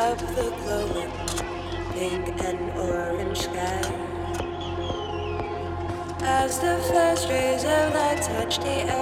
up the glowing pink and orange sky. As the first rays of light touch the earth,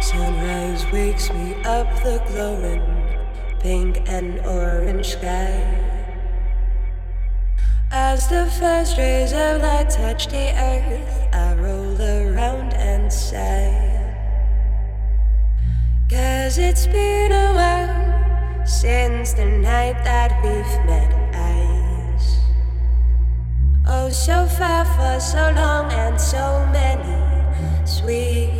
Sunrise wakes me up the glowing pink and orange sky. As the first rays of light touch the earth, Cause it's been a while since the night that we've met eyes. Oh, so far for so long and so many sweet